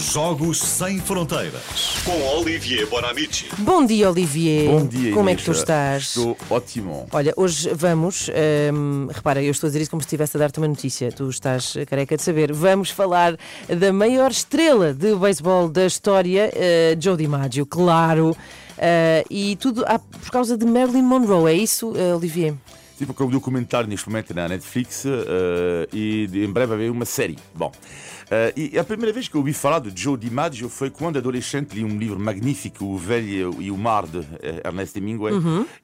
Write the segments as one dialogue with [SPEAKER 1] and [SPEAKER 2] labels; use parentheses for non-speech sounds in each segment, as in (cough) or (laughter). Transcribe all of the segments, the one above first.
[SPEAKER 1] Jogos Sem Fronteiras. Com Olivier Bonamici.
[SPEAKER 2] Bom dia, Olivier.
[SPEAKER 3] Bom dia,
[SPEAKER 2] Como é que tu
[SPEAKER 3] Inês.
[SPEAKER 2] estás?
[SPEAKER 3] Estou ótimo.
[SPEAKER 2] Olha, hoje vamos. hum, repara, eu estou a dizer isso como se estivesse a dar-te uma notícia. Tu estás careca de saber. Vamos falar da maior estrela de beisebol da história, eh, Joe DiMaggio, claro. Eh, e tudo por causa de Marilyn Monroe, é isso, eh, Olivier?
[SPEAKER 3] Porque há um documentário neste momento na Netflix eh, e de- em breve vai haver uma série. Bom, eh, e a primeira vez que eu ouvi falar de Joe DiMaggio foi quando adolescente li um livro magnífico, O Velho e o Mar, de eh, Ernest Hemingway.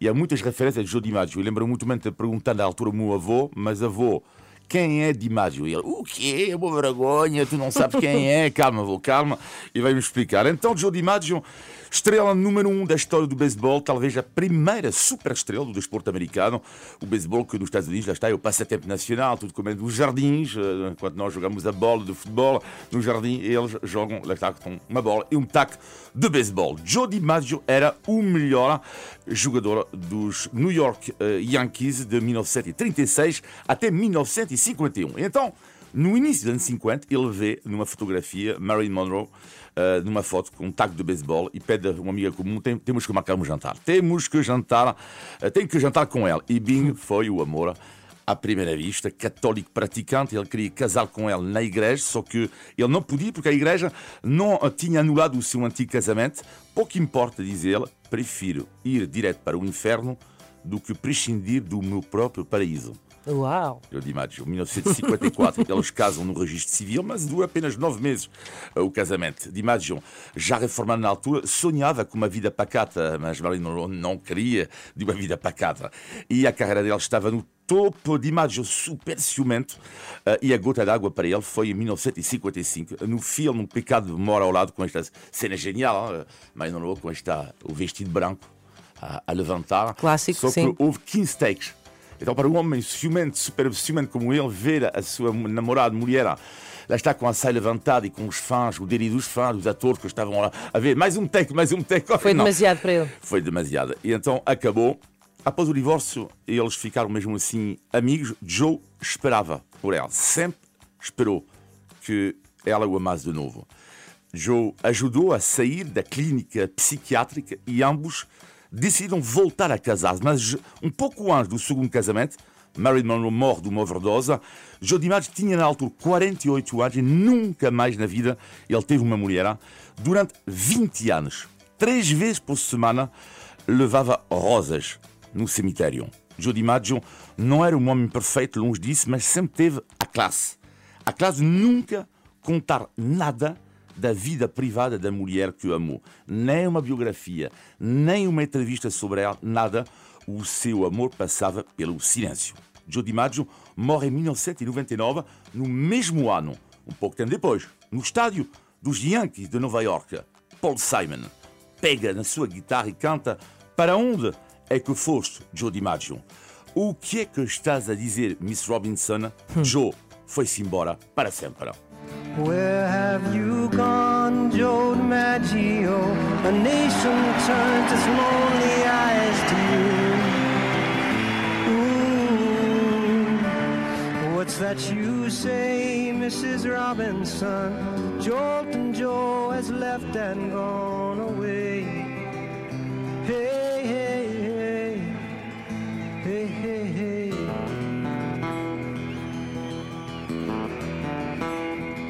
[SPEAKER 3] E há muitas referências de Joe DiMaggio. Eu lembro muito bem de perguntar na altura ao meu avô, mas avô, quem é DiMaggio? E ele, o quê? É uma vergonha, tu não sabes quem é. (laughs) Calma, avô, calma. E vai-me explicar. Então, Joe DiMaggio, estrela número um da história do beisebol, talvez a primeira super estrela do desporto americano. O beisebol que nos Estados Unidos, lá está, é o passatempo nacional, tudo como é dos jardins, eh, enquanto nós jogamos a bola de futebol no jardim, eles jogam, lá está, com uma bola e um taco de beisebol. Joe DiMaggio era o melhor jogador dos New York eh, Yankees de 1936 até 1951. Então, no início dos anos 50, ele vê numa fotografia Marilyn Monroe, eh, numa foto com um taco de beisebol, e pede a uma amiga comum: "Tem- temos que marcar um jantar. Temos que jantar, eh, tenho que jantar com ela. E Bing foi o amor à primeira vista, católico praticante, ele queria casar com ela na igreja, só que ele não podia porque a igreja não tinha anulado o seu antigo casamento. Pouco importa, diz ele, prefiro ir direto para o inferno do que prescindir do meu próprio paraíso.
[SPEAKER 2] Uau!
[SPEAKER 3] Eu de Maggio, 1954, eles casam no registro civil, mas dura apenas nove meses eh, o casamento. Di Maggio, já reformado na altura, sonhava com uma vida pacata, mas Marilyn Monroe não queria de uma vida pacata. E a carreira dele estava no topo. Di Maggio, super ciumento, eh, e a gota d'água para ele foi em 1955, no filme O Pecado Mora ao Lado, com esta cena genial, hein? Marilyn Monroe com esta, o vestido branco a, a levantar.
[SPEAKER 2] Clássico,
[SPEAKER 3] Só
[SPEAKER 2] sim.
[SPEAKER 3] que houve 15 takes. Então, para um homem ciumento, super ciumento como ele, ver a sua namorada, mulher, lá está com a saia levantada e com os fãs, o delírio dos fãs, dos atores que estavam lá a ver, mais um take, mais um take.
[SPEAKER 2] Foi
[SPEAKER 3] Não,
[SPEAKER 2] demasiado para ele.
[SPEAKER 3] Foi demasiado. E então acabou. Após o divórcio, eles ficaram mesmo assim amigos. Joe esperava por ela, sempre esperou que ela o amasse de novo. Joe ajudou a sair da clínica psiquiátrica e ambos decidiram voltar a casar. Mas um pouco antes do segundo casamento, Marilyn Monroe morre de uma overdose. Joe DiMaggio tinha na altura 48 anos e nunca mais na vida ele teve uma mulher. Durante 20 anos, três vezes por semana, levava rosas no cemitério. Joe DiMaggio não era um homem perfeito, longe disso, mas sempre teve a classe. A classe nunca contar nada da vida privada da mulher que o amou. Nem uma biografia, nem uma entrevista sobre ela, nada. O seu amor passava pelo silêncio. Joe DiMaggio morre em 1999, no mesmo ano, um pouco tempo depois, no estádio dos Yankees de Nova York. Paul Simon pega na sua guitarra e canta Para onde é que foste, Joe DiMaggio? O que é que estás a dizer, Miss Robinson? Joe foi-se embora para sempre.
[SPEAKER 4] Where have you gone, Joe DiMaggio? A nation turns its lonely eyes to you. Ooh, what's that you say, Mrs. Robinson? Jolton Joe has left and gone away.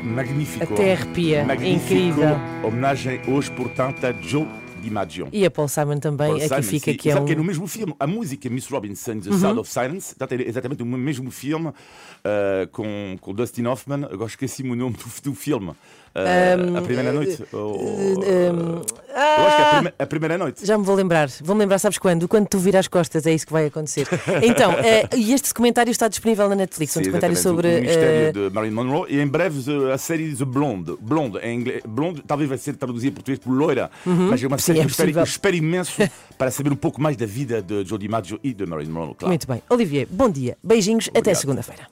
[SPEAKER 3] Magnífico.
[SPEAKER 2] Até arrepia.
[SPEAKER 3] Magnífico.
[SPEAKER 2] Incrível.
[SPEAKER 3] Homenagem hoje, portanto, a Joe DiMaggio.
[SPEAKER 2] E a Paul Simon também,
[SPEAKER 3] Paul
[SPEAKER 2] aqui
[SPEAKER 3] Simon,
[SPEAKER 2] fica
[SPEAKER 3] sim.
[SPEAKER 2] que é
[SPEAKER 3] Sabe
[SPEAKER 2] um.
[SPEAKER 3] que é no mesmo filme. A música Miss Robinson, The Sound of Silence, ter exatamente o mesmo filme uh, com, com Dustin Hoffman. Agora esqueci-me o nome do, do filme. Uh, a Primeira Noite. ou-
[SPEAKER 2] Um,
[SPEAKER 3] Eu acho que é a,
[SPEAKER 2] ah,
[SPEAKER 3] prime- a Primeira Noite.
[SPEAKER 2] Já me vou lembrar, vou-me lembrar, sabes quando? Quando tu virar as costas, é isso que vai acontecer. Então, eh, e este documentário está disponível na Netflix, um
[SPEAKER 3] Sim,
[SPEAKER 2] documentário
[SPEAKER 3] exatamente,
[SPEAKER 2] sobre.
[SPEAKER 3] o mistério
[SPEAKER 2] eh,
[SPEAKER 3] de Marilyn Monroe e em breve a série The Blonde. Blonde em inglês. Blonde talvez vai ser traduzida em português por loira, mas é uma série
[SPEAKER 2] é
[SPEAKER 3] que eu espero, eu espero imenso para saber um pouco mais da vida de Joe DiMaggio e de Marilyn Monroe, claro.
[SPEAKER 2] Muito bem. Olivier, bom dia, beijinhos, até
[SPEAKER 3] Obrigado.
[SPEAKER 2] segunda-feira.